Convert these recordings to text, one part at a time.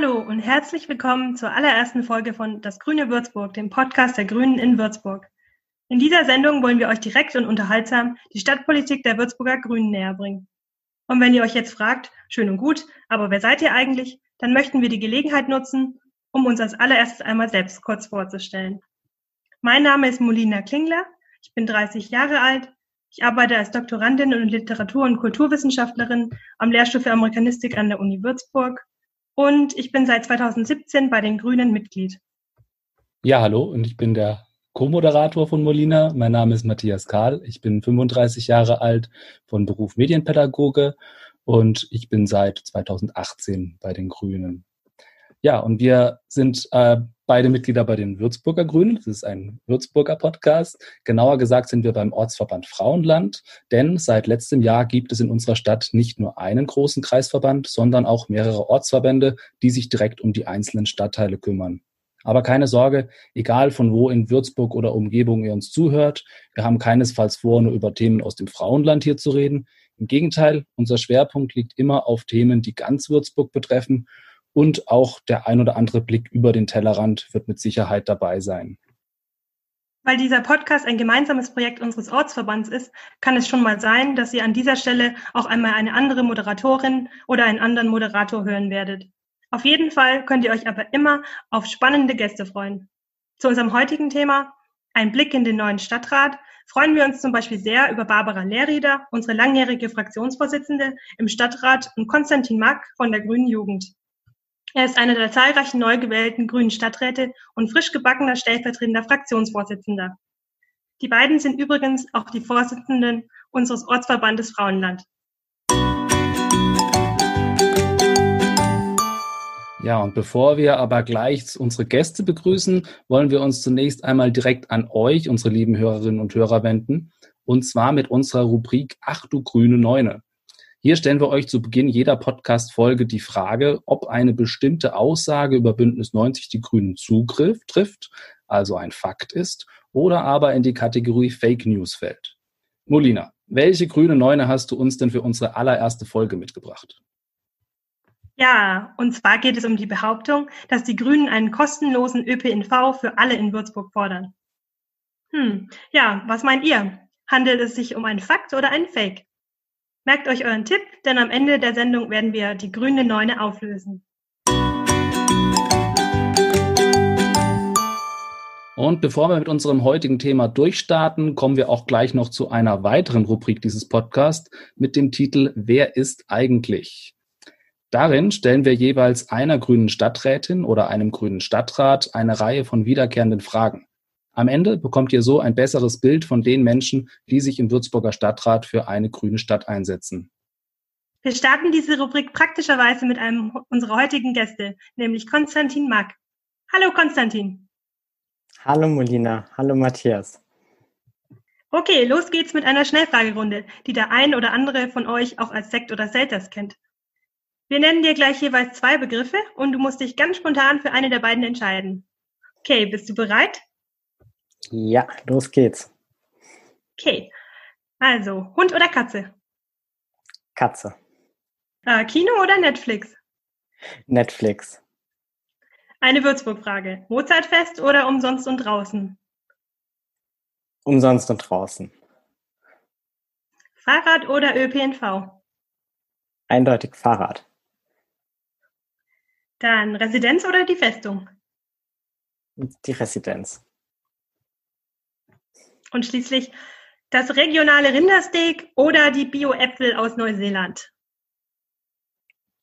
Hallo und herzlich willkommen zur allerersten Folge von Das Grüne Würzburg, dem Podcast der Grünen in Würzburg. In dieser Sendung wollen wir euch direkt und unterhaltsam die Stadtpolitik der Würzburger Grünen näher bringen. Und wenn ihr euch jetzt fragt, schön und gut, aber wer seid ihr eigentlich, dann möchten wir die Gelegenheit nutzen, um uns als allererstes einmal selbst kurz vorzustellen. Mein Name ist Molina Klingler, ich bin 30 Jahre alt, ich arbeite als Doktorandin und Literatur- und Kulturwissenschaftlerin am Lehrstuhl für Amerikanistik an der Uni Würzburg und ich bin seit 2017 bei den Grünen Mitglied. Ja, hallo und ich bin der Co-Moderator von Molina. Mein Name ist Matthias Kahl. Ich bin 35 Jahre alt, von Beruf Medienpädagoge und ich bin seit 2018 bei den Grünen. Ja, und wir sind äh, beide Mitglieder bei den Würzburger Grünen. Das ist ein Würzburger Podcast. Genauer gesagt sind wir beim Ortsverband Frauenland, denn seit letztem Jahr gibt es in unserer Stadt nicht nur einen großen Kreisverband, sondern auch mehrere Ortsverbände, die sich direkt um die einzelnen Stadtteile kümmern. Aber keine Sorge, egal von wo in Würzburg oder Umgebung ihr uns zuhört, wir haben keinesfalls vor, nur über Themen aus dem Frauenland hier zu reden. Im Gegenteil, unser Schwerpunkt liegt immer auf Themen, die ganz Würzburg betreffen und auch der ein oder andere Blick über den Tellerrand wird mit Sicherheit dabei sein. Weil dieser Podcast ein gemeinsames Projekt unseres Ortsverbands ist, kann es schon mal sein, dass ihr an dieser Stelle auch einmal eine andere Moderatorin oder einen anderen Moderator hören werdet. Auf jeden Fall könnt ihr euch aber immer auf spannende Gäste freuen. Zu unserem heutigen Thema, ein Blick in den neuen Stadtrat, freuen wir uns zum Beispiel sehr über Barbara Lehrrieder, unsere langjährige Fraktionsvorsitzende im Stadtrat und Konstantin Mack von der Grünen Jugend. Er ist einer der zahlreichen neu gewählten grünen Stadträte und frisch gebackener stellvertretender Fraktionsvorsitzender. Die beiden sind übrigens auch die Vorsitzenden unseres Ortsverbandes Frauenland. Ja, und bevor wir aber gleich unsere Gäste begrüßen, wollen wir uns zunächst einmal direkt an euch, unsere lieben Hörerinnen und Hörer, wenden. Und zwar mit unserer Rubrik Ach du grüne Neune. Hier stellen wir euch zu Beginn jeder Podcast-Folge die Frage, ob eine bestimmte Aussage über Bündnis 90 die Grünen Zugriff trifft, also ein Fakt ist, oder aber in die Kategorie Fake News fällt. Molina, welche grüne Neune hast du uns denn für unsere allererste Folge mitgebracht? Ja, und zwar geht es um die Behauptung, dass die Grünen einen kostenlosen ÖPNV für alle in Würzburg fordern. Hm, ja, was meint ihr? Handelt es sich um einen Fakt oder einen Fake? Merkt euch euren Tipp, denn am Ende der Sendung werden wir die grüne Neune auflösen. Und bevor wir mit unserem heutigen Thema durchstarten, kommen wir auch gleich noch zu einer weiteren Rubrik dieses Podcasts mit dem Titel Wer ist eigentlich? Darin stellen wir jeweils einer grünen Stadträtin oder einem grünen Stadtrat eine Reihe von wiederkehrenden Fragen. Am Ende bekommt ihr so ein besseres Bild von den Menschen, die sich im Würzburger Stadtrat für eine grüne Stadt einsetzen. Wir starten diese Rubrik praktischerweise mit einem unserer heutigen Gäste, nämlich Konstantin Mack. Hallo Konstantin. Hallo Molina, hallo Matthias. Okay, los geht's mit einer Schnellfragerunde, die der ein oder andere von euch auch als Sekt oder Selters kennt. Wir nennen dir gleich jeweils zwei Begriffe und du musst dich ganz spontan für eine der beiden entscheiden. Okay, bist du bereit? Ja, los geht's. Okay. Also, Hund oder Katze? Katze. Äh, Kino oder Netflix? Netflix. Eine Würzburg-Frage. Mozartfest oder umsonst und draußen? Umsonst und draußen. Fahrrad oder ÖPNV? Eindeutig Fahrrad. Dann Residenz oder die Festung? Die Residenz. Und schließlich das regionale Rindersteak oder die Bio-Äpfel aus Neuseeland?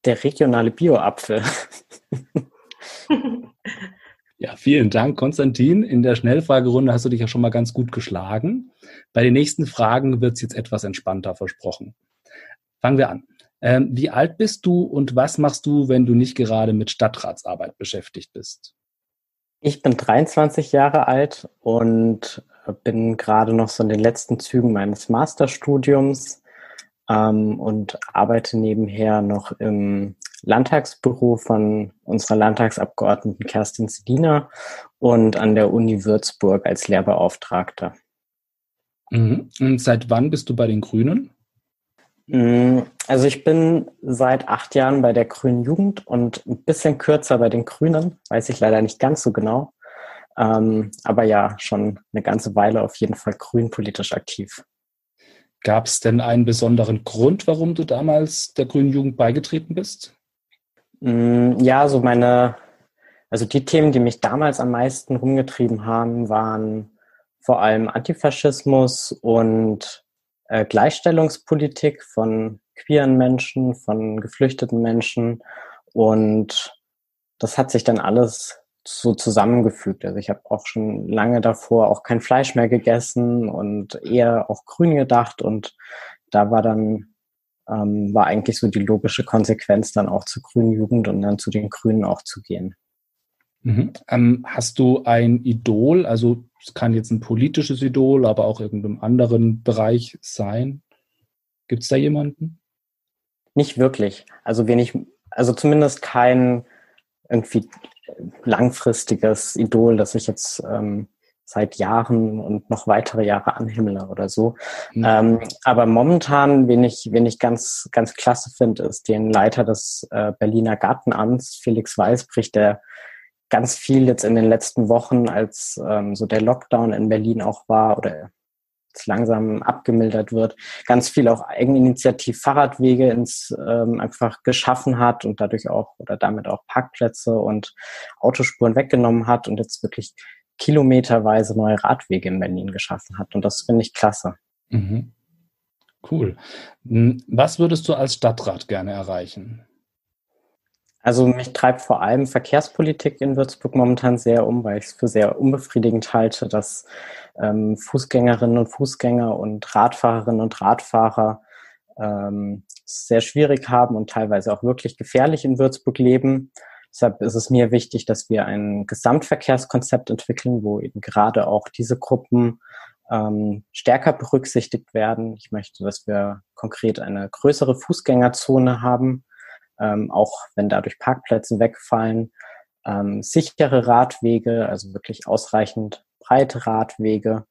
Der regionale Bio-Apfel. ja, vielen Dank, Konstantin. In der Schnellfragerunde hast du dich ja schon mal ganz gut geschlagen. Bei den nächsten Fragen wird es jetzt etwas entspannter versprochen. Fangen wir an. Ähm, wie alt bist du und was machst du, wenn du nicht gerade mit Stadtratsarbeit beschäftigt bist? Ich bin 23 Jahre alt und bin gerade noch so in den letzten Zügen meines Masterstudiums ähm, und arbeite nebenher noch im Landtagsbüro von unserer Landtagsabgeordneten Kerstin Sedina und an der Uni Würzburg als Lehrbeauftragter. Mhm. Und seit wann bist du bei den Grünen? Mm, also ich bin seit acht Jahren bei der Grünen Jugend und ein bisschen kürzer bei den Grünen, weiß ich leider nicht ganz so genau. Ähm, aber ja, schon eine ganze Weile auf jeden Fall grünpolitisch aktiv. Gab es denn einen besonderen Grund, warum du damals der Grünen Jugend beigetreten bist? Mm, ja, so meine, also die Themen, die mich damals am meisten rumgetrieben haben, waren vor allem Antifaschismus und äh, Gleichstellungspolitik von queeren Menschen, von geflüchteten Menschen. Und das hat sich dann alles so zusammengefügt. Also ich habe auch schon lange davor auch kein Fleisch mehr gegessen und eher auch grün gedacht. Und da war dann ähm, war eigentlich so die logische Konsequenz, dann auch zur Grünen Jugend und dann zu den Grünen auch zu gehen. Mhm. Ähm, hast du ein Idol? Also es kann jetzt ein politisches Idol, aber auch irgendeinem anderen Bereich sein. Gibt es da jemanden? Nicht wirklich. Also wenig, also zumindest kein irgendwie langfristiges Idol, das ich jetzt ähm, seit Jahren und noch weitere Jahre anhimmle oder so. Mhm. Ähm, aber momentan, wen ich, wen ich ganz, ganz klasse finde, ist den Leiter des äh, Berliner Gartenamts, Felix Weißbrich, der ganz viel jetzt in den letzten Wochen, als ähm, so der Lockdown in Berlin auch war oder jetzt langsam abgemildert wird, ganz viel auch Eigeninitiativ Fahrradwege ins ähm, einfach geschaffen hat und dadurch auch oder damit auch Parkplätze und Autospuren weggenommen hat und jetzt wirklich kilometerweise neue Radwege in Berlin geschaffen hat. Und das finde ich klasse. Mhm. Cool. Hm, was würdest du als Stadtrat gerne erreichen? Also mich treibt vor allem Verkehrspolitik in Würzburg momentan sehr um, weil ich es für sehr unbefriedigend halte, dass ähm, Fußgängerinnen und Fußgänger und Radfahrerinnen und Radfahrer ähm, sehr schwierig haben und teilweise auch wirklich gefährlich in Würzburg leben. Deshalb ist es mir wichtig, dass wir ein Gesamtverkehrskonzept entwickeln, wo eben gerade auch diese Gruppen ähm, stärker berücksichtigt werden. Ich möchte, dass wir konkret eine größere Fußgängerzone haben, ähm, auch wenn dadurch Parkplätze wegfallen, ähm, sichere Radwege, also wirklich ausreichend breite Radwege.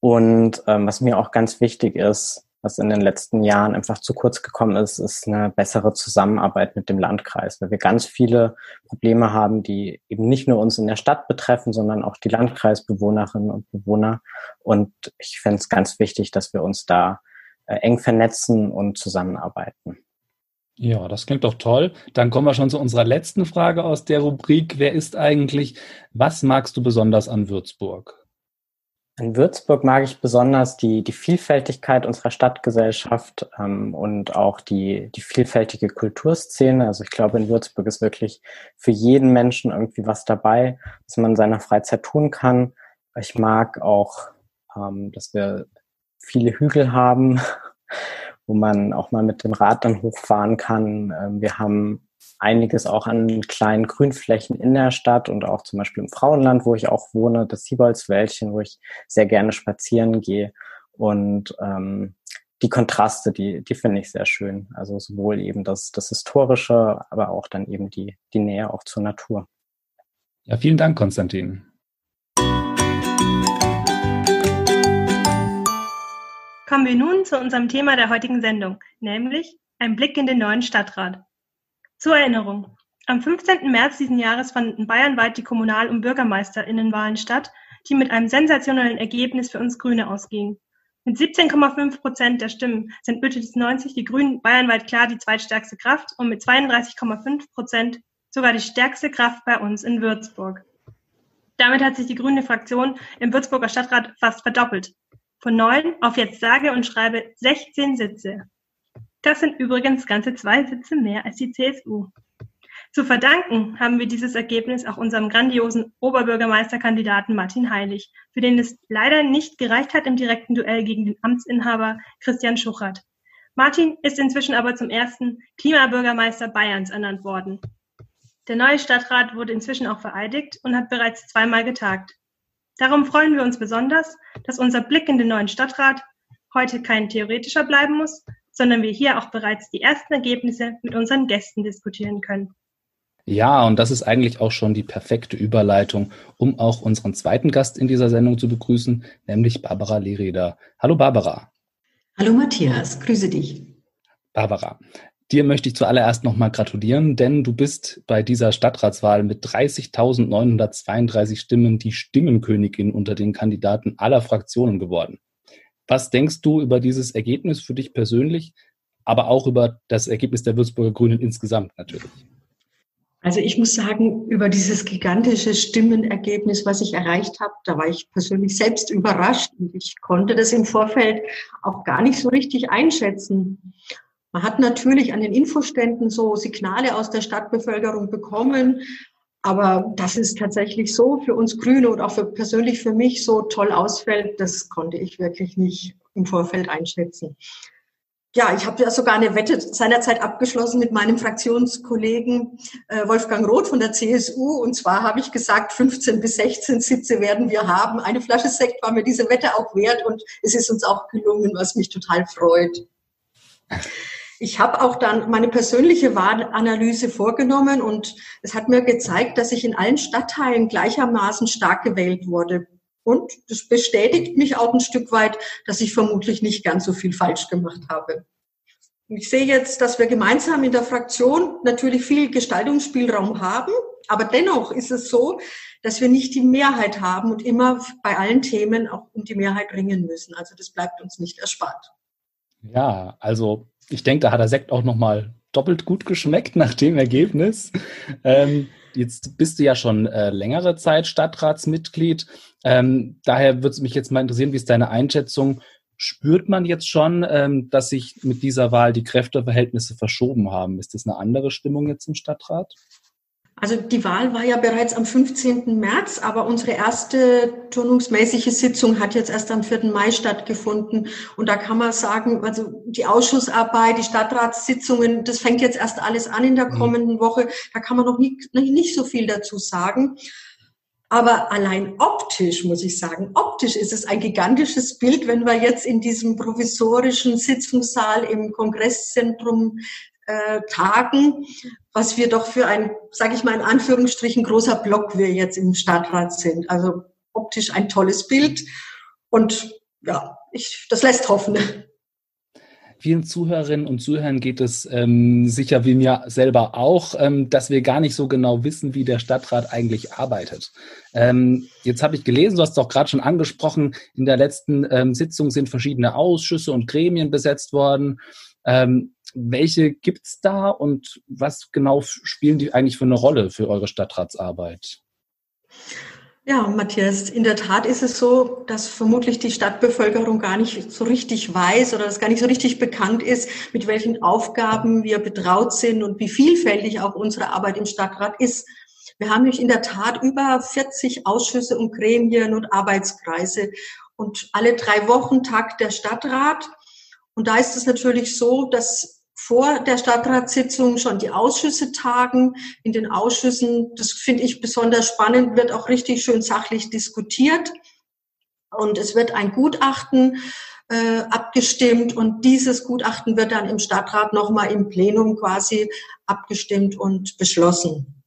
Und ähm, was mir auch ganz wichtig ist, was in den letzten Jahren einfach zu kurz gekommen ist, ist eine bessere Zusammenarbeit mit dem Landkreis, weil wir ganz viele Probleme haben, die eben nicht nur uns in der Stadt betreffen, sondern auch die Landkreisbewohnerinnen und Bewohner. Und ich fände es ganz wichtig, dass wir uns da äh, eng vernetzen und zusammenarbeiten. Ja, das klingt doch toll. Dann kommen wir schon zu unserer letzten Frage aus der Rubrik. Wer ist eigentlich? Was magst du besonders an Würzburg? In Würzburg mag ich besonders die, die Vielfältigkeit unserer Stadtgesellschaft ähm, und auch die, die vielfältige Kulturszene. Also ich glaube, in Würzburg ist wirklich für jeden Menschen irgendwie was dabei, was man in seiner Freizeit tun kann. Ich mag auch, ähm, dass wir viele Hügel haben, wo man auch mal mit dem Rad dann hochfahren kann. Ähm, wir haben einiges auch an kleinen Grünflächen in der Stadt und auch zum Beispiel im Frauenland, wo ich auch wohne, das Sieboldswäldchen, wo ich sehr gerne spazieren gehe. Und ähm, die Kontraste, die, die finde ich sehr schön. Also sowohl eben das, das Historische, aber auch dann eben die, die Nähe auch zur Natur. Ja, vielen Dank, Konstantin. Kommen wir nun zu unserem Thema der heutigen Sendung, nämlich ein Blick in den neuen Stadtrat. Zur Erinnerung. Am 15. März diesen Jahres fanden bayernweit die Kommunal- und Bürgermeisterinnenwahlen statt, die mit einem sensationellen Ergebnis für uns Grüne ausgingen. Mit 17,5 Prozent der Stimmen sind Bündnis 90 die Grünen bayernweit klar die zweitstärkste Kraft und mit 32,5 Prozent sogar die stärkste Kraft bei uns in Würzburg. Damit hat sich die grüne Fraktion im Würzburger Stadtrat fast verdoppelt. Von neun auf jetzt sage und schreibe 16 Sitze. Das sind übrigens ganze zwei Sitze mehr als die CSU. Zu verdanken haben wir dieses Ergebnis auch unserem grandiosen Oberbürgermeisterkandidaten Martin Heilig, für den es leider nicht gereicht hat im direkten Duell gegen den Amtsinhaber Christian Schuchert. Martin ist inzwischen aber zum ersten Klimabürgermeister Bayerns ernannt worden. Der neue Stadtrat wurde inzwischen auch vereidigt und hat bereits zweimal getagt. Darum freuen wir uns besonders, dass unser Blick in den neuen Stadtrat heute kein theoretischer bleiben muss, sondern wir hier auch bereits die ersten Ergebnisse mit unseren Gästen diskutieren können. Ja, und das ist eigentlich auch schon die perfekte Überleitung, um auch unseren zweiten Gast in dieser Sendung zu begrüßen, nämlich Barbara Lereder. Hallo Barbara. Hallo Matthias, grüße dich. Barbara, dir möchte ich zuallererst nochmal gratulieren, denn du bist bei dieser Stadtratswahl mit 30.932 Stimmen die Stimmenkönigin unter den Kandidaten aller Fraktionen geworden. Was denkst du über dieses Ergebnis für dich persönlich, aber auch über das Ergebnis der Würzburger Grünen insgesamt natürlich? Also ich muss sagen, über dieses gigantische Stimmenergebnis, was ich erreicht habe, da war ich persönlich selbst überrascht und ich konnte das im Vorfeld auch gar nicht so richtig einschätzen. Man hat natürlich an den Infoständen so Signale aus der Stadtbevölkerung bekommen, aber dass es tatsächlich so für uns Grüne und auch für persönlich für mich so toll ausfällt, das konnte ich wirklich nicht im Vorfeld einschätzen. Ja, ich habe ja sogar eine Wette seinerzeit abgeschlossen mit meinem Fraktionskollegen äh, Wolfgang Roth von der CSU. Und zwar habe ich gesagt, 15 bis 16 Sitze werden wir haben. Eine Flasche Sekt war mir diese Wette auch wert und es ist uns auch gelungen, was mich total freut. Ich habe auch dann meine persönliche Wahlanalyse vorgenommen und es hat mir gezeigt, dass ich in allen Stadtteilen gleichermaßen stark gewählt wurde. Und das bestätigt mich auch ein Stück weit, dass ich vermutlich nicht ganz so viel falsch gemacht habe. Ich sehe jetzt, dass wir gemeinsam in der Fraktion natürlich viel Gestaltungsspielraum haben, aber dennoch ist es so, dass wir nicht die Mehrheit haben und immer bei allen Themen auch um die Mehrheit ringen müssen. Also das bleibt uns nicht erspart. Ja, also ich denke, da hat der Sekt auch nochmal doppelt gut geschmeckt nach dem Ergebnis. Ähm, Jetzt bist du ja schon äh, längere Zeit Stadtratsmitglied. Ähm, daher würde es mich jetzt mal interessieren, wie ist deine Einschätzung? Spürt man jetzt schon, ähm, dass sich mit dieser Wahl die Kräfteverhältnisse verschoben haben? Ist das eine andere Stimmung jetzt im Stadtrat? Also die Wahl war ja bereits am 15. März, aber unsere erste turnungsmäßige Sitzung hat jetzt erst am 4. Mai stattgefunden. Und da kann man sagen, also die Ausschussarbeit, die Stadtratssitzungen, das fängt jetzt erst alles an in der mhm. kommenden Woche. Da kann man noch nicht, nicht so viel dazu sagen. Aber allein optisch, muss ich sagen, optisch ist es ein gigantisches Bild, wenn wir jetzt in diesem provisorischen Sitzungssaal im Kongresszentrum äh, tagen, was wir doch für ein, sage ich mal in Anführungsstrichen, großer Block wir jetzt im Stadtrat sind. Also optisch ein tolles Bild und ja, ich, das lässt hoffen. Vielen Zuhörerinnen und Zuhörern geht es ähm, sicher wie mir selber auch, ähm, dass wir gar nicht so genau wissen, wie der Stadtrat eigentlich arbeitet. Ähm, jetzt habe ich gelesen, du hast es auch gerade schon angesprochen, in der letzten ähm, Sitzung sind verschiedene Ausschüsse und Gremien besetzt worden. Ähm, welche gibt's da und was genau spielen die eigentlich für eine Rolle für eure Stadtratsarbeit? Ja, Matthias, in der Tat ist es so, dass vermutlich die Stadtbevölkerung gar nicht so richtig weiß oder dass gar nicht so richtig bekannt ist, mit welchen Aufgaben wir betraut sind und wie vielfältig auch unsere Arbeit im Stadtrat ist. Wir haben nämlich in der Tat über 40 Ausschüsse und Gremien und Arbeitskreise und alle drei Wochen tagt der Stadtrat. Und da ist es natürlich so, dass vor der Stadtratssitzung schon die Ausschüsse tagen. In den Ausschüssen, das finde ich besonders spannend, wird auch richtig schön sachlich diskutiert. Und es wird ein Gutachten äh, abgestimmt und dieses Gutachten wird dann im Stadtrat nochmal im Plenum quasi abgestimmt und beschlossen.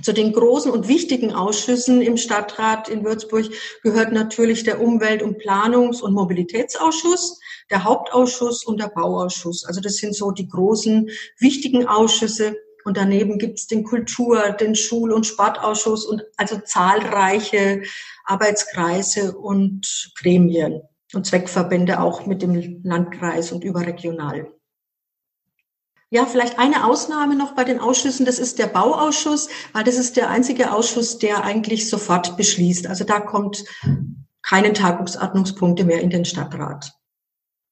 Zu den großen und wichtigen Ausschüssen im Stadtrat in Würzburg gehört natürlich der Umwelt- und Planungs- und Mobilitätsausschuss der Hauptausschuss und der Bauausschuss. Also das sind so die großen, wichtigen Ausschüsse. Und daneben gibt es den Kultur-, den Schul- und Sportausschuss und also zahlreiche Arbeitskreise und Gremien und Zweckverbände auch mit dem Landkreis und überregional. Ja, vielleicht eine Ausnahme noch bei den Ausschüssen, das ist der Bauausschuss, weil das ist der einzige Ausschuss, der eigentlich sofort beschließt. Also da kommt keine Tagungsordnungspunkte mehr in den Stadtrat.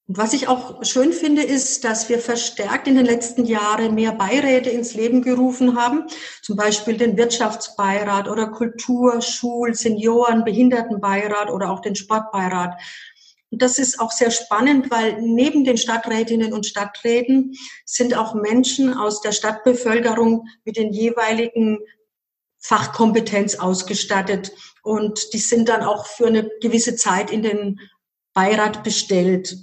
Und was ich auch schön finde, ist, dass wir verstärkt in den letzten Jahren mehr Beiräte ins Leben gerufen haben, zum Beispiel den Wirtschaftsbeirat oder Kultur, Schul, Senioren, Behindertenbeirat oder auch den Sportbeirat. Und das ist auch sehr spannend, weil neben den Stadträtinnen und Stadträten sind auch Menschen aus der Stadtbevölkerung mit den jeweiligen Fachkompetenz ausgestattet. Und die sind dann auch für eine gewisse Zeit in den Beirat bestellt.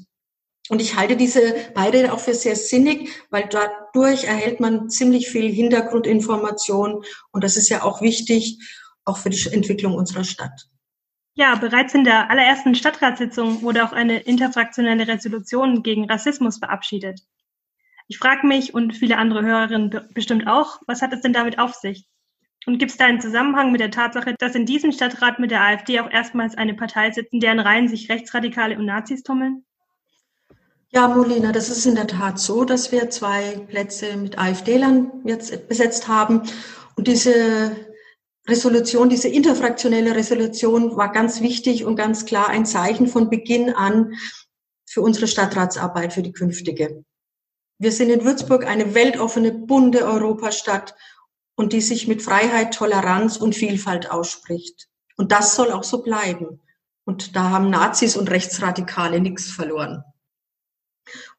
Und ich halte diese Beirede auch für sehr sinnig, weil dadurch erhält man ziemlich viel Hintergrundinformation. Und das ist ja auch wichtig, auch für die Entwicklung unserer Stadt. Ja, bereits in der allerersten Stadtratssitzung wurde auch eine interfraktionelle Resolution gegen Rassismus verabschiedet. Ich frage mich und viele andere Hörerinnen bestimmt auch, was hat es denn damit auf sich? Und gibt es da einen Zusammenhang mit der Tatsache, dass in diesem Stadtrat mit der AfD auch erstmals eine Partei sitzt, in deren Reihen sich Rechtsradikale und Nazis tummeln? Ja, Molina, das ist in der Tat so, dass wir zwei Plätze mit AfD-Lern jetzt besetzt haben. Und diese Resolution, diese interfraktionelle Resolution war ganz wichtig und ganz klar ein Zeichen von Beginn an für unsere Stadtratsarbeit, für die künftige. Wir sind in Würzburg eine weltoffene, bunte Europastadt und die sich mit Freiheit, Toleranz und Vielfalt ausspricht. Und das soll auch so bleiben. Und da haben Nazis und Rechtsradikale nichts verloren.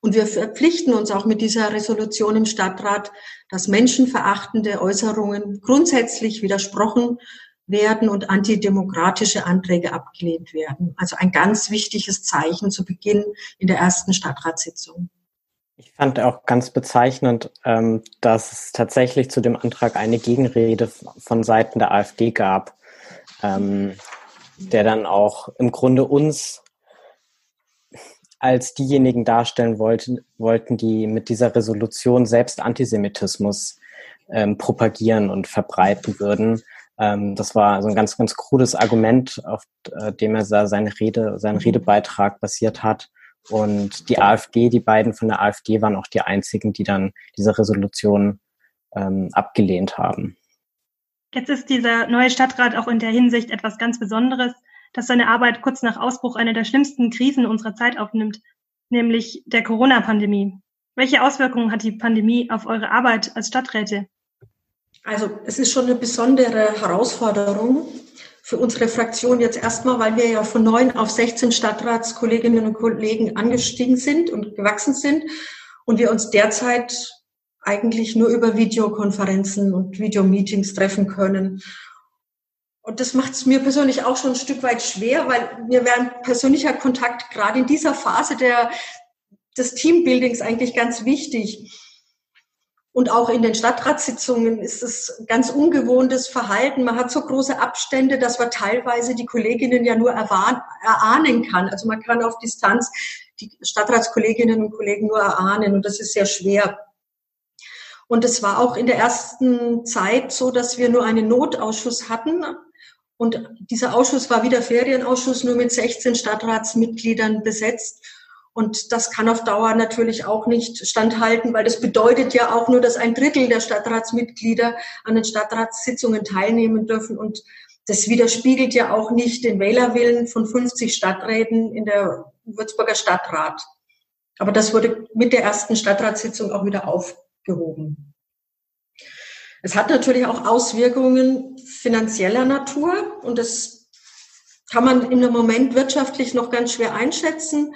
Und wir verpflichten uns auch mit dieser Resolution im Stadtrat, dass menschenverachtende Äußerungen grundsätzlich widersprochen werden und antidemokratische Anträge abgelehnt werden. Also ein ganz wichtiges Zeichen zu Beginn in der ersten Stadtratssitzung. Ich fand auch ganz bezeichnend, ähm, dass es tatsächlich zu dem Antrag eine Gegenrede von Seiten der AfD gab, ähm, der dann auch im Grunde uns als diejenigen darstellen wollten, wollten, die mit dieser Resolution selbst Antisemitismus ähm, propagieren und verbreiten würden. Ähm, das war so ein ganz, ganz krudes Argument, auf äh, dem er seine Rede, seinen Redebeitrag basiert hat. Und die AfD, die beiden von der AfD waren auch die einzigen, die dann diese Resolution ähm, abgelehnt haben. Jetzt ist dieser neue Stadtrat auch in der Hinsicht etwas ganz Besonderes dass seine Arbeit kurz nach Ausbruch einer der schlimmsten Krisen unserer Zeit aufnimmt, nämlich der Corona-Pandemie. Welche Auswirkungen hat die Pandemie auf eure Arbeit als Stadträte? Also es ist schon eine besondere Herausforderung für unsere Fraktion jetzt erstmal, weil wir ja von neun auf 16 Stadtratskolleginnen und Kollegen angestiegen sind und gewachsen sind und wir uns derzeit eigentlich nur über Videokonferenzen und Videomeetings treffen können. Und das macht es mir persönlich auch schon ein Stück weit schwer, weil mir wäre ein persönlicher Kontakt gerade in dieser Phase der, des Teambuildings eigentlich ganz wichtig. Und auch in den Stadtratssitzungen ist es ganz ungewohntes Verhalten. Man hat so große Abstände, dass man teilweise die Kolleginnen ja nur erahnen kann. Also man kann auf Distanz die Stadtratskolleginnen und Kollegen nur erahnen und das ist sehr schwer. Und es war auch in der ersten Zeit so, dass wir nur einen Notausschuss hatten, und dieser Ausschuss war wie der Ferienausschuss nur mit 16 Stadtratsmitgliedern besetzt. Und das kann auf Dauer natürlich auch nicht standhalten, weil das bedeutet ja auch nur, dass ein Drittel der Stadtratsmitglieder an den Stadtratssitzungen teilnehmen dürfen. Und das widerspiegelt ja auch nicht den Wählerwillen von 50 Stadträten in der Würzburger Stadtrat. Aber das wurde mit der ersten Stadtratssitzung auch wieder aufgehoben. Es hat natürlich auch Auswirkungen finanzieller Natur und das kann man im Moment wirtschaftlich noch ganz schwer einschätzen.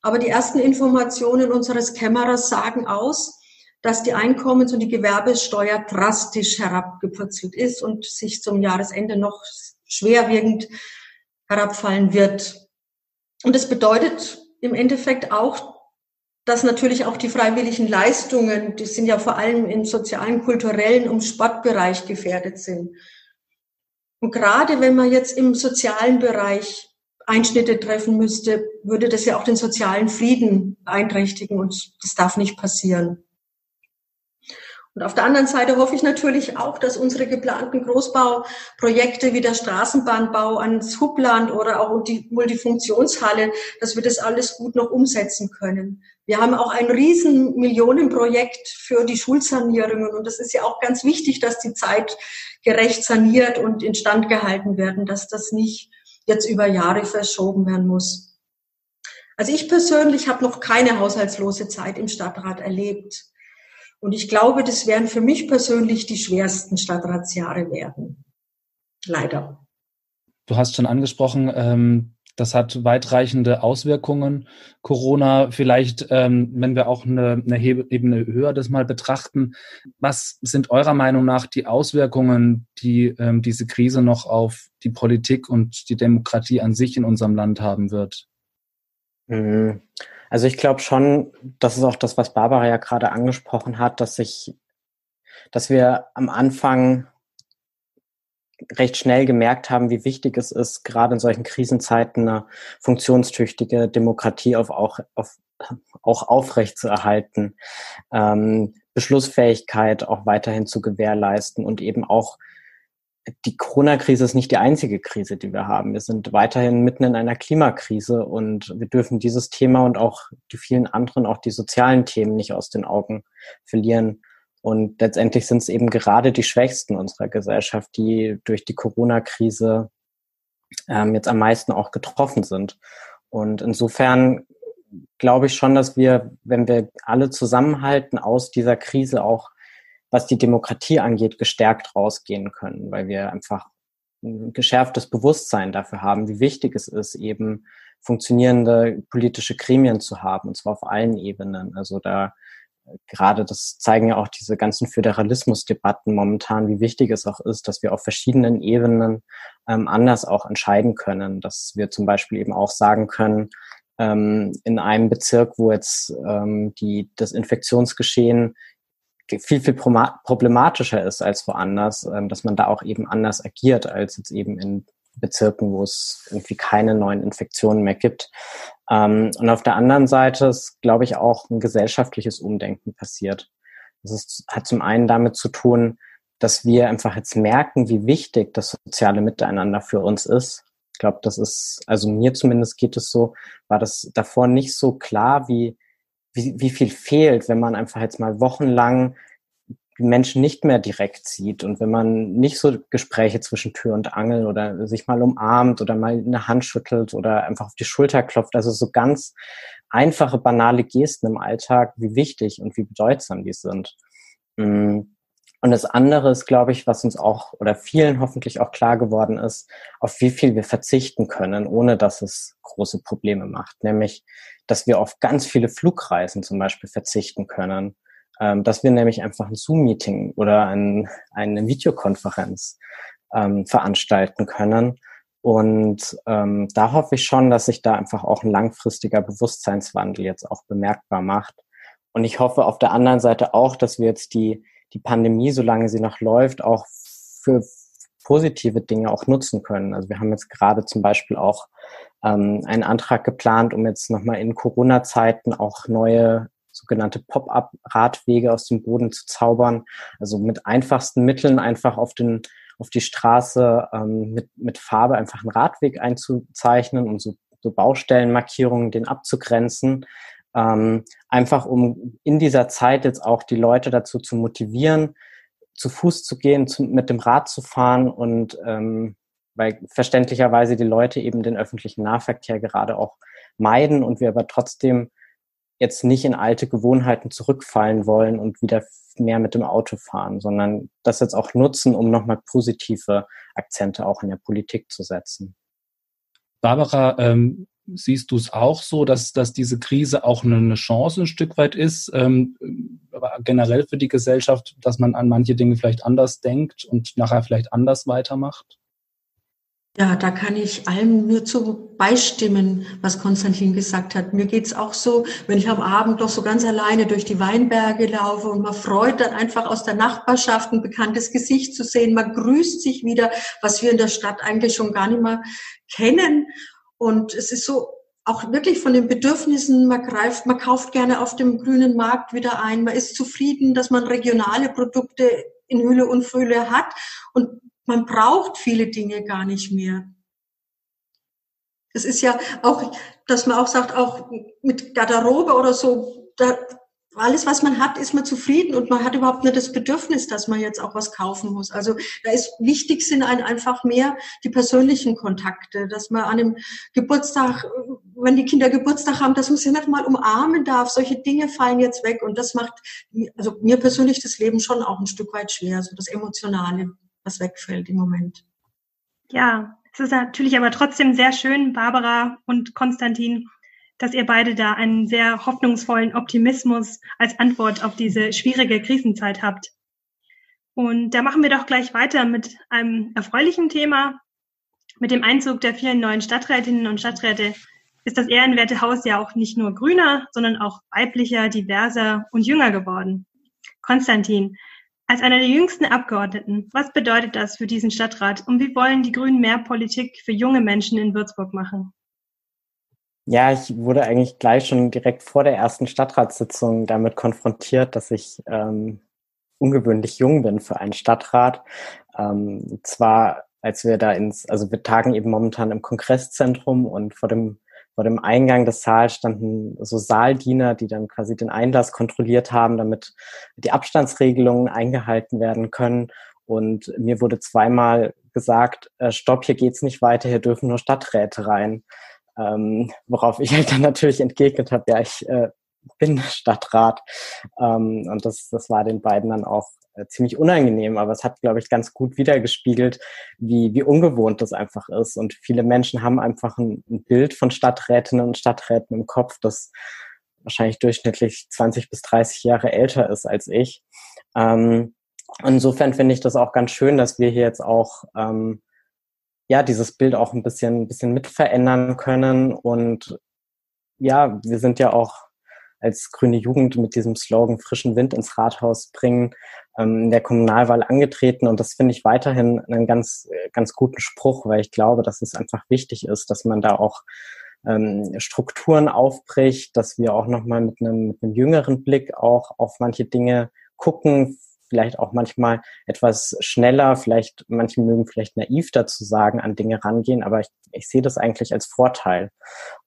Aber die ersten Informationen unseres Kämmerers sagen aus, dass die Einkommens- und die Gewerbesteuer drastisch herabgepurzelt ist und sich zum Jahresende noch schwerwiegend herabfallen wird. Und das bedeutet im Endeffekt auch, dass natürlich auch die freiwilligen Leistungen, die sind ja vor allem im sozialen, kulturellen und Sportbereich gefährdet sind. Und gerade wenn man jetzt im sozialen Bereich Einschnitte treffen müsste, würde das ja auch den sozialen Frieden beeinträchtigen und das darf nicht passieren. Und auf der anderen Seite hoffe ich natürlich auch, dass unsere geplanten Großbauprojekte wie der Straßenbahnbau ans Hubland oder auch die Multifunktionshalle, dass wir das alles gut noch umsetzen können. Wir haben auch ein riesen Millionenprojekt für die Schulsanierungen und das ist ja auch ganz wichtig, dass die zeitgerecht saniert und instand gehalten werden, dass das nicht jetzt über Jahre verschoben werden muss. Also ich persönlich habe noch keine haushaltslose Zeit im Stadtrat erlebt. Und ich glaube, das werden für mich persönlich die schwersten Stadtratsjahre werden. Leider. Du hast schon angesprochen, ähm, das hat weitreichende Auswirkungen. Corona, vielleicht, ähm, wenn wir auch eine, eine Ebene höher das mal betrachten, was sind eurer Meinung nach die Auswirkungen, die ähm, diese Krise noch auf die Politik und die Demokratie an sich in unserem Land haben wird? Mhm. Also ich glaube schon, das ist auch das, was Barbara ja gerade angesprochen hat, dass sich, dass wir am Anfang recht schnell gemerkt haben, wie wichtig es ist, gerade in solchen Krisenzeiten eine funktionstüchtige Demokratie auf, auch, auf, auch aufrecht zu erhalten, ähm, Beschlussfähigkeit auch weiterhin zu gewährleisten und eben auch die Corona-Krise ist nicht die einzige Krise, die wir haben. Wir sind weiterhin mitten in einer Klimakrise und wir dürfen dieses Thema und auch die vielen anderen, auch die sozialen Themen nicht aus den Augen verlieren. Und letztendlich sind es eben gerade die Schwächsten unserer Gesellschaft, die durch die Corona-Krise ähm, jetzt am meisten auch getroffen sind. Und insofern glaube ich schon, dass wir, wenn wir alle zusammenhalten, aus dieser Krise auch was die Demokratie angeht, gestärkt rausgehen können, weil wir einfach ein geschärftes Bewusstsein dafür haben, wie wichtig es ist, eben funktionierende politische Gremien zu haben, und zwar auf allen Ebenen. Also da gerade das zeigen ja auch diese ganzen Föderalismusdebatten momentan, wie wichtig es auch ist, dass wir auf verschiedenen Ebenen ähm, anders auch entscheiden können, dass wir zum Beispiel eben auch sagen können, ähm, in einem Bezirk, wo jetzt ähm, die, das Infektionsgeschehen viel, viel problematischer ist als woanders, ähm, dass man da auch eben anders agiert als jetzt eben in Bezirken, wo es irgendwie keine neuen Infektionen mehr gibt. Ähm, und auf der anderen Seite ist, glaube ich, auch ein gesellschaftliches Umdenken passiert. Das ist, hat zum einen damit zu tun, dass wir einfach jetzt merken, wie wichtig das soziale Miteinander für uns ist. Ich glaube, das ist, also mir zumindest geht es so, war das davor nicht so klar, wie, wie, wie viel fehlt, wenn man einfach jetzt mal wochenlang Menschen nicht mehr direkt sieht und wenn man nicht so Gespräche zwischen Tür und Angel oder sich mal umarmt oder mal eine Hand schüttelt oder einfach auf die Schulter klopft, also so ganz einfache, banale Gesten im Alltag, wie wichtig und wie bedeutsam die sind. Mm. Und das andere ist, glaube ich, was uns auch oder vielen hoffentlich auch klar geworden ist, auf wie viel wir verzichten können, ohne dass es große Probleme macht. Nämlich, dass wir auf ganz viele Flugreisen zum Beispiel verzichten können, ähm, dass wir nämlich einfach ein Zoom-Meeting oder ein, eine Videokonferenz ähm, veranstalten können. Und ähm, da hoffe ich schon, dass sich da einfach auch ein langfristiger Bewusstseinswandel jetzt auch bemerkbar macht. Und ich hoffe auf der anderen Seite auch, dass wir jetzt die, die Pandemie, solange sie noch läuft, auch für positive Dinge auch nutzen können. Also wir haben jetzt gerade zum Beispiel auch ähm, einen Antrag geplant, um jetzt nochmal in Corona-Zeiten auch neue sogenannte Pop-up-Radwege aus dem Boden zu zaubern. Also mit einfachsten Mitteln einfach auf den auf die Straße ähm, mit, mit Farbe einfach einen Radweg einzuzeichnen und so, so Baustellenmarkierungen den abzugrenzen. Ähm, einfach um in dieser Zeit jetzt auch die Leute dazu zu motivieren, zu Fuß zu gehen, zu, mit dem Rad zu fahren und ähm, weil verständlicherweise die Leute eben den öffentlichen Nahverkehr gerade auch meiden und wir aber trotzdem jetzt nicht in alte Gewohnheiten zurückfallen wollen und wieder mehr mit dem Auto fahren, sondern das jetzt auch nutzen, um nochmal positive Akzente auch in der Politik zu setzen. Barbara, ähm, siehst du es auch so, dass, dass diese Krise auch eine Chance ein Stück weit ist, ähm, generell für die Gesellschaft, dass man an manche Dinge vielleicht anders denkt und nachher vielleicht anders weitermacht? Ja, da kann ich allem nur zu beistimmen, was Konstantin gesagt hat. Mir geht's auch so, wenn ich am Abend noch so ganz alleine durch die Weinberge laufe und man freut dann einfach aus der Nachbarschaft ein bekanntes Gesicht zu sehen. Man grüßt sich wieder, was wir in der Stadt eigentlich schon gar nicht mehr kennen. Und es ist so auch wirklich von den Bedürfnissen, man greift, man kauft gerne auf dem grünen Markt wieder ein, man ist zufrieden, dass man regionale Produkte in Hülle und Fülle hat. Und man braucht viele Dinge gar nicht mehr. Es ist ja auch, dass man auch sagt, auch mit Garderobe oder so, da, alles, was man hat, ist man zufrieden und man hat überhaupt nicht das Bedürfnis, dass man jetzt auch was kaufen muss. Also da ist wichtig sind einfach mehr die persönlichen Kontakte, dass man an dem Geburtstag, wenn die Kinder Geburtstag haben, dass man sie nicht mal umarmen darf. Solche Dinge fallen jetzt weg und das macht also mir persönlich das Leben schon auch ein Stück weit schwer, so das Emotionale was wegfällt im Moment. Ja, es ist natürlich aber trotzdem sehr schön, Barbara und Konstantin, dass ihr beide da einen sehr hoffnungsvollen Optimismus als Antwort auf diese schwierige Krisenzeit habt. Und da machen wir doch gleich weiter mit einem erfreulichen Thema. Mit dem Einzug der vielen neuen Stadträtinnen und Stadträte ist das ehrenwerte Haus ja auch nicht nur grüner, sondern auch weiblicher, diverser und jünger geworden. Konstantin, als einer der jüngsten Abgeordneten, was bedeutet das für diesen Stadtrat und wie wollen die Grünen mehr Politik für junge Menschen in Würzburg machen? Ja, ich wurde eigentlich gleich schon direkt vor der ersten Stadtratssitzung damit konfrontiert, dass ich ähm, ungewöhnlich jung bin für einen Stadtrat. Ähm, zwar, als wir da ins, also wir tagen eben momentan im Kongresszentrum und vor dem vor dem Eingang des Saals standen so Saaldiener, die dann quasi den Einlass kontrolliert haben, damit die Abstandsregelungen eingehalten werden können. Und mir wurde zweimal gesagt, äh, stopp, hier geht's nicht weiter, hier dürfen nur Stadträte rein. Ähm, worauf ich halt dann natürlich entgegnet habe, ja, ich äh, bin Stadtrat. Ähm, und das, das war den beiden dann auch ziemlich unangenehm, aber es hat, glaube ich, ganz gut wiedergespiegelt, wie, wie ungewohnt das einfach ist. Und viele Menschen haben einfach ein, ein Bild von Stadträtinnen und Stadträten im Kopf, das wahrscheinlich durchschnittlich 20 bis 30 Jahre älter ist als ich. Ähm, insofern finde ich das auch ganz schön, dass wir hier jetzt auch ähm, ja dieses Bild auch ein bisschen, ein bisschen mit verändern können. Und ja, wir sind ja auch als grüne Jugend mit diesem Slogan frischen Wind ins Rathaus bringen, ähm, in der Kommunalwahl angetreten. Und das finde ich weiterhin einen ganz, ganz guten Spruch, weil ich glaube, dass es einfach wichtig ist, dass man da auch ähm, Strukturen aufbricht, dass wir auch nochmal mit einem, mit einem jüngeren Blick auch auf manche Dinge gucken, vielleicht auch manchmal etwas schneller, vielleicht, manche mögen vielleicht naiv dazu sagen, an Dinge rangehen, aber ich, ich sehe das eigentlich als Vorteil.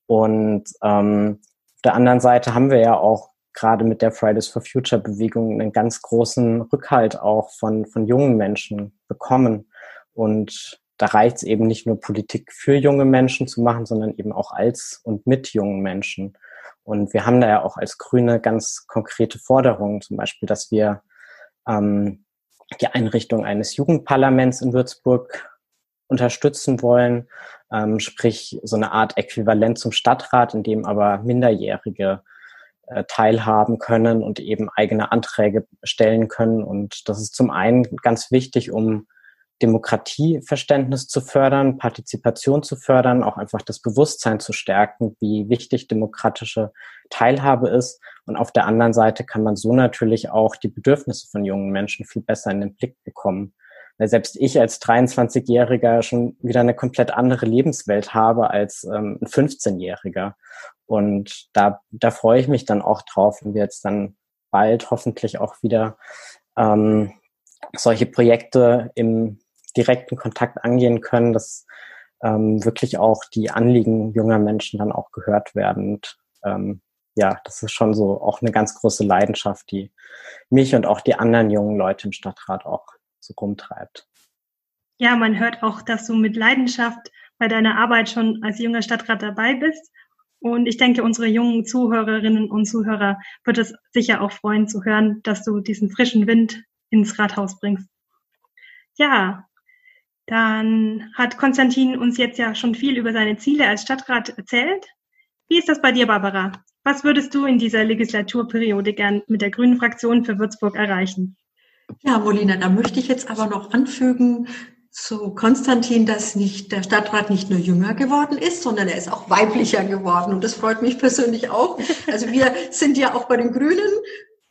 Und ähm, der anderen Seite haben wir ja auch gerade mit der Fridays for Future Bewegung einen ganz großen Rückhalt auch von, von jungen Menschen bekommen. Und da reicht es eben nicht nur Politik für junge Menschen zu machen, sondern eben auch als und mit jungen Menschen. Und wir haben da ja auch als Grüne ganz konkrete Forderungen, zum Beispiel, dass wir ähm, die Einrichtung eines Jugendparlaments in Würzburg unterstützen wollen, ähm, sprich so eine Art Äquivalent zum Stadtrat, in dem aber Minderjährige äh, teilhaben können und eben eigene Anträge stellen können. Und das ist zum einen ganz wichtig, um Demokratieverständnis zu fördern, Partizipation zu fördern, auch einfach das Bewusstsein zu stärken, wie wichtig demokratische Teilhabe ist. Und auf der anderen Seite kann man so natürlich auch die Bedürfnisse von jungen Menschen viel besser in den Blick bekommen weil selbst ich als 23-Jähriger schon wieder eine komplett andere Lebenswelt habe als ähm, ein 15-Jähriger. Und da, da freue ich mich dann auch drauf, wenn wir jetzt dann bald hoffentlich auch wieder ähm, solche Projekte im direkten Kontakt angehen können, dass ähm, wirklich auch die Anliegen junger Menschen dann auch gehört werden. Und ähm, ja, das ist schon so auch eine ganz große Leidenschaft, die mich und auch die anderen jungen Leute im Stadtrat auch so rumtreibt. Ja, man hört auch, dass du mit Leidenschaft bei deiner Arbeit schon als junger Stadtrat dabei bist. Und ich denke, unsere jungen Zuhörerinnen und Zuhörer wird es sicher auch freuen zu hören, dass du diesen frischen Wind ins Rathaus bringst. Ja, dann hat Konstantin uns jetzt ja schon viel über seine Ziele als Stadtrat erzählt. Wie ist das bei dir, Barbara? Was würdest du in dieser Legislaturperiode gern mit der Grünen Fraktion für Würzburg erreichen? Ja, Molina, da möchte ich jetzt aber noch anfügen zu Konstantin, dass nicht der Stadtrat nicht nur jünger geworden ist, sondern er ist auch weiblicher geworden. Und das freut mich persönlich auch. Also wir sind ja auch bei den Grünen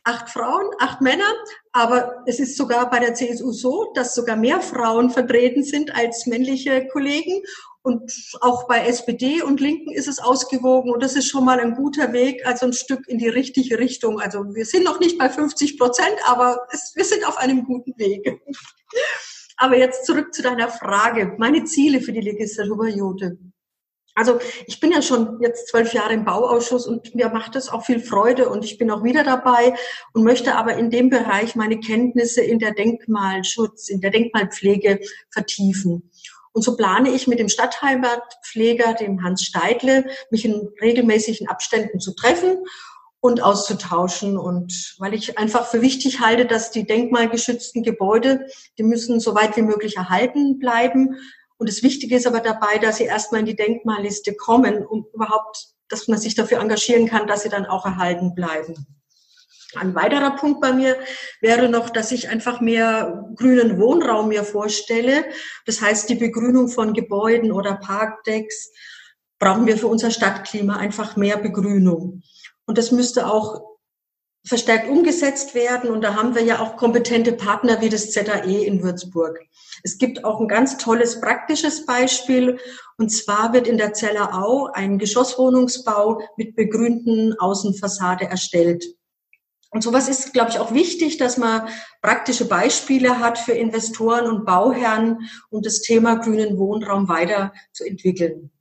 acht Frauen, acht Männer, aber es ist sogar bei der CSU so, dass sogar mehr Frauen vertreten sind als männliche Kollegen. Und auch bei SPD und Linken ist es ausgewogen und das ist schon mal ein guter Weg, also ein Stück in die richtige Richtung. Also wir sind noch nicht bei 50 Prozent, aber es, wir sind auf einem guten Weg. Aber jetzt zurück zu deiner Frage. Meine Ziele für die Legislaturperiode. Also ich bin ja schon jetzt zwölf Jahre im Bauausschuss und mir macht es auch viel Freude und ich bin auch wieder dabei und möchte aber in dem Bereich meine Kenntnisse in der Denkmalschutz, in der Denkmalpflege vertiefen. Und so plane ich mit dem Stadtheimatpfleger, dem Hans Steidle, mich in regelmäßigen Abständen zu treffen und auszutauschen. Und weil ich einfach für wichtig halte, dass die denkmalgeschützten Gebäude, die müssen so weit wie möglich erhalten bleiben. Und das Wichtige ist aber dabei, dass sie erstmal in die Denkmalliste kommen, um überhaupt, dass man sich dafür engagieren kann, dass sie dann auch erhalten bleiben. Ein weiterer Punkt bei mir wäre noch, dass ich einfach mehr grünen Wohnraum mir vorstelle. Das heißt, die Begrünung von Gebäuden oder Parkdecks brauchen wir für unser Stadtklima einfach mehr Begrünung. Und das müsste auch verstärkt umgesetzt werden. Und da haben wir ja auch kompetente Partner wie das ZAE in Würzburg. Es gibt auch ein ganz tolles praktisches Beispiel. Und zwar wird in der Zellerau ein Geschosswohnungsbau mit begrünten Außenfassade erstellt. Und sowas ist, glaube ich, auch wichtig, dass man praktische Beispiele hat für Investoren und Bauherren, um das Thema grünen Wohnraum weiterzuentwickeln.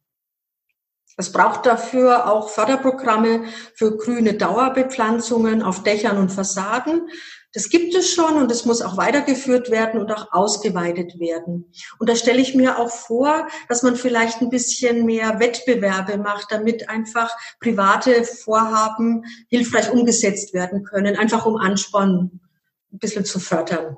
Es braucht dafür auch Förderprogramme für grüne Dauerbepflanzungen auf Dächern und Fassaden. Das gibt es schon und es muss auch weitergeführt werden und auch ausgeweitet werden. Und da stelle ich mir auch vor, dass man vielleicht ein bisschen mehr Wettbewerbe macht, damit einfach private Vorhaben hilfreich umgesetzt werden können, einfach um Ansporn ein bisschen zu fördern.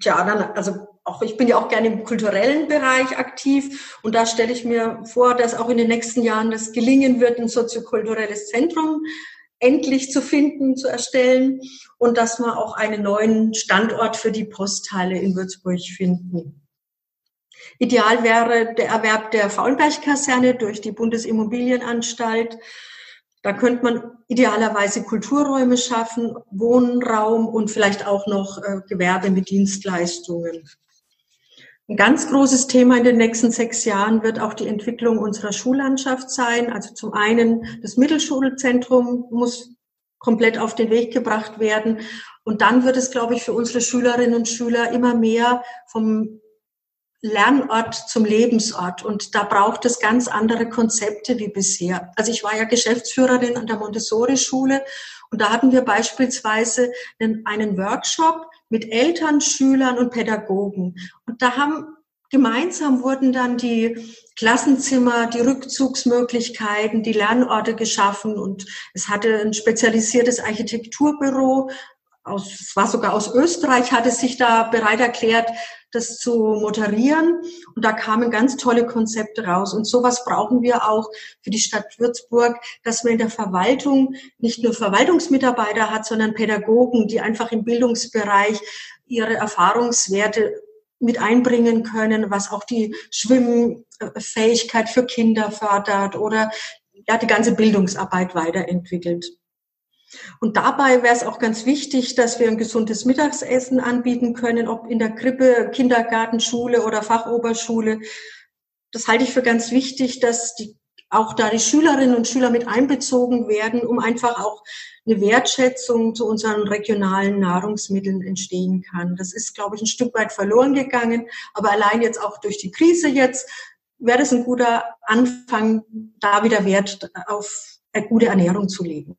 Tja, dann, also auch ich bin ja auch gerne im kulturellen Bereich aktiv und da stelle ich mir vor, dass auch in den nächsten Jahren das gelingen wird, ein soziokulturelles Zentrum endlich zu finden, zu erstellen und dass wir auch einen neuen Standort für die Postteile in Würzburg finden. Ideal wäre der Erwerb der Faulberg-Kaserne durch die Bundesimmobilienanstalt. Da könnte man idealerweise Kulturräume schaffen, Wohnraum und vielleicht auch noch äh, Gewerbe mit Dienstleistungen. Ein ganz großes Thema in den nächsten sechs Jahren wird auch die Entwicklung unserer Schullandschaft sein. Also zum einen das Mittelschulzentrum muss komplett auf den Weg gebracht werden. Und dann wird es, glaube ich, für unsere Schülerinnen und Schüler immer mehr vom Lernort zum Lebensort. Und da braucht es ganz andere Konzepte wie bisher. Also ich war ja Geschäftsführerin an der Montessori-Schule und da hatten wir beispielsweise einen Workshop mit Eltern, Schülern und Pädagogen. Und da haben gemeinsam wurden dann die Klassenzimmer, die Rückzugsmöglichkeiten, die Lernorte geschaffen und es hatte ein spezialisiertes Architekturbüro aus, es war sogar aus Österreich, hatte sich da bereit erklärt, das zu moderieren. Und da kamen ganz tolle Konzepte raus. Und sowas brauchen wir auch für die Stadt Würzburg, dass man in der Verwaltung nicht nur Verwaltungsmitarbeiter hat, sondern Pädagogen, die einfach im Bildungsbereich ihre Erfahrungswerte mit einbringen können, was auch die Schwimmfähigkeit für Kinder fördert oder ja, die ganze Bildungsarbeit weiterentwickelt. Und dabei wäre es auch ganz wichtig, dass wir ein gesundes Mittagsessen anbieten können, ob in der Krippe, Kindergarten, Schule oder Fachoberschule. Das halte ich für ganz wichtig, dass die, auch da die Schülerinnen und Schüler mit einbezogen werden, um einfach auch eine Wertschätzung zu unseren regionalen Nahrungsmitteln entstehen kann. Das ist, glaube ich, ein Stück weit verloren gegangen. Aber allein jetzt auch durch die Krise jetzt wäre das ein guter Anfang, da wieder Wert auf eine gute Ernährung zu legen.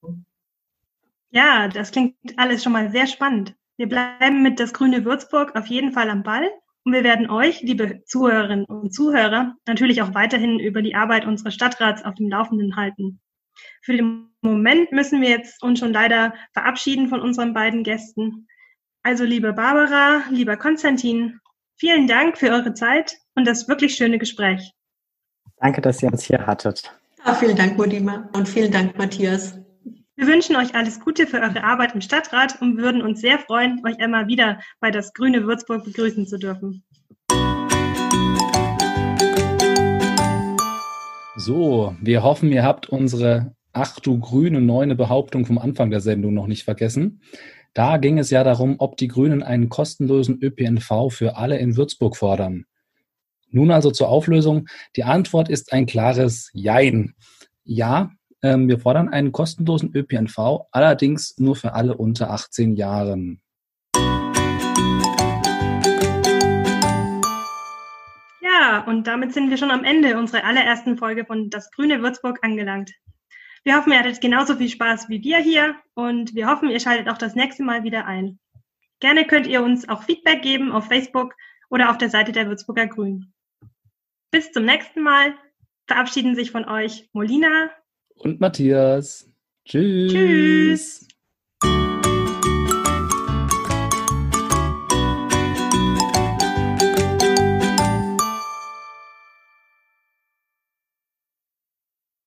Ja, das klingt alles schon mal sehr spannend. Wir bleiben mit das Grüne Würzburg auf jeden Fall am Ball und wir werden euch, liebe Zuhörerinnen und Zuhörer, natürlich auch weiterhin über die Arbeit unseres Stadtrats auf dem Laufenden halten. Für den Moment müssen wir jetzt uns schon leider verabschieden von unseren beiden Gästen. Also liebe Barbara, lieber Konstantin, vielen Dank für eure Zeit und das wirklich schöne Gespräch. Danke, dass ihr uns hier hattet. Ja, vielen Dank, Modima, und vielen Dank, Matthias. Wir wünschen euch alles Gute für eure Arbeit im Stadtrat und würden uns sehr freuen, euch einmal wieder bei das Grüne Würzburg begrüßen zu dürfen. So, wir hoffen, ihr habt unsere Ach du grüne neune Behauptung vom Anfang der Sendung noch nicht vergessen. Da ging es ja darum, ob die Grünen einen kostenlosen ÖPNV für alle in Würzburg fordern. Nun also zur Auflösung. Die Antwort ist ein klares Jein. Ja, ähm, wir fordern einen kostenlosen ÖPNV, allerdings nur für alle unter 18 Jahren. Ja, und damit sind wir schon am Ende unserer allerersten Folge von Das Grüne Würzburg angelangt. Wir hoffen, ihr hattet genauso viel Spaß wie wir hier und wir hoffen, ihr schaltet auch das nächste Mal wieder ein. Gerne könnt ihr uns auch Feedback geben auf Facebook oder auf der Seite der Würzburger Grünen. Bis zum nächsten Mal verabschieden sich von euch Molina und Matthias. Tschüss. Tschüss.